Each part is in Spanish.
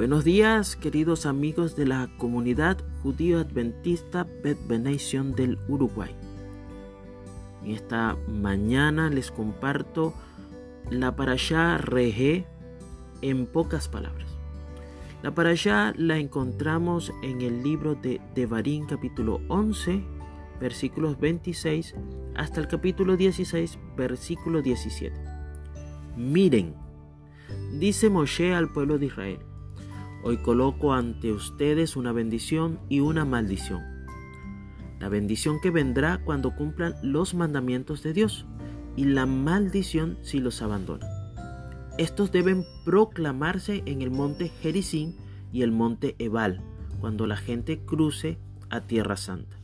Buenos días, queridos amigos de la comunidad judío adventista Bet Benation del Uruguay. En esta mañana les comparto la parashá Reje en pocas palabras. La parashá la encontramos en el libro de Devarim capítulo 11, versículos 26 hasta el capítulo 16, versículo 17. Miren, dice Moshe al pueblo de Israel, Hoy coloco ante ustedes una bendición y una maldición. La bendición que vendrá cuando cumplan los mandamientos de Dios y la maldición si los abandonan. Estos deben proclamarse en el monte Gerizim y el monte Ebal cuando la gente cruce a Tierra Santa.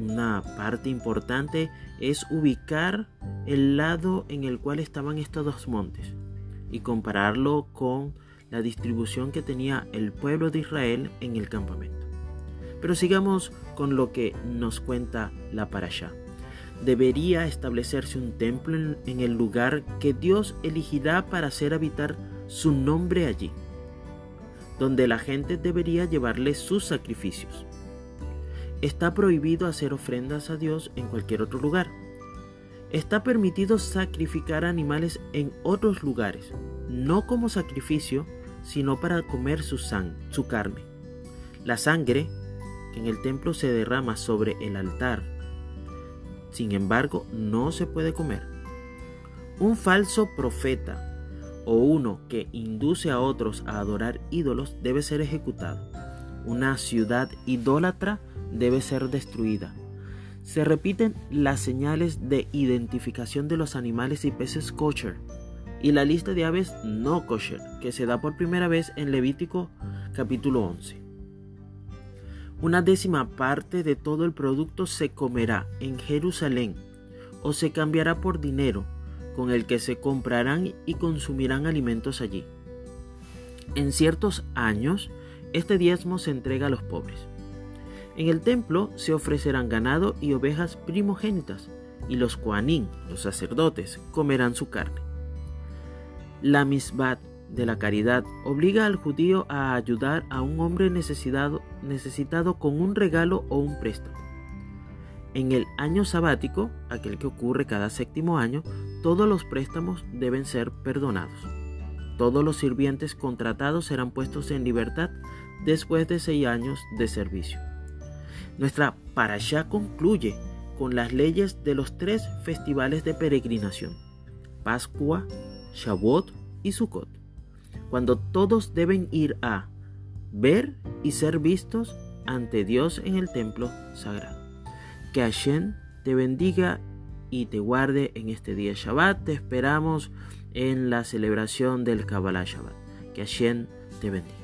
Una parte importante es ubicar el lado en el cual estaban estos dos montes y compararlo con la distribución que tenía el pueblo de Israel en el campamento. Pero sigamos con lo que nos cuenta la parasha. Debería establecerse un templo en, el lugar que Dios elegirá para hacer habitar su nombre allí, donde la gente debería llevarle sus sacrificios. Está prohibido hacer ofrendas a Dios en cualquier otro lugar Está permitido sacrificar animales en otros lugares, no como sacrificio, sino para comer su, su carne. La sangre que en el templo se derrama sobre el altar, sin embargo, no se puede comer. Un falso profeta o uno que induce a otros a adorar ídolos debe ser ejecutado. Una ciudad idólatra debe ser destruida se repiten las señales de identificación de los animales y peces kosher y la lista de aves no kosher que se da por primera vez en Levítico capítulo 11. Una décima parte de todo el producto se comerá en Jerusalén o se cambiará por dinero con el que se comprarán y consumirán alimentos allí. En ciertos años, este diezmo se entrega a los pobres. En el templo se ofrecerán ganado y ovejas primogénitas, y los Koanim, los sacerdotes, comerán su carne. La misbat de la caridad obliga al judío a ayudar a un hombre necesitado, necesitado con un regalo o un préstamo. En el año sabático, aquel que ocurre cada séptimo año, todos los préstamos deben ser perdonados. Todos los sirvientes contratados serán puestos en libertad después de seis años de servicio. Nuestra parashá concluye con las leyes de los tres festivales de peregrinación, Pascua, Shavuot y Sukkot, cuando todos deben ir a ver y ser vistos ante Dios en el templo sagrado. Que Hashem te bendiga y te guarde en este día Shabbat. Te esperamos en la celebración del Kabbalah Shabbat. Que Hashem te bendiga.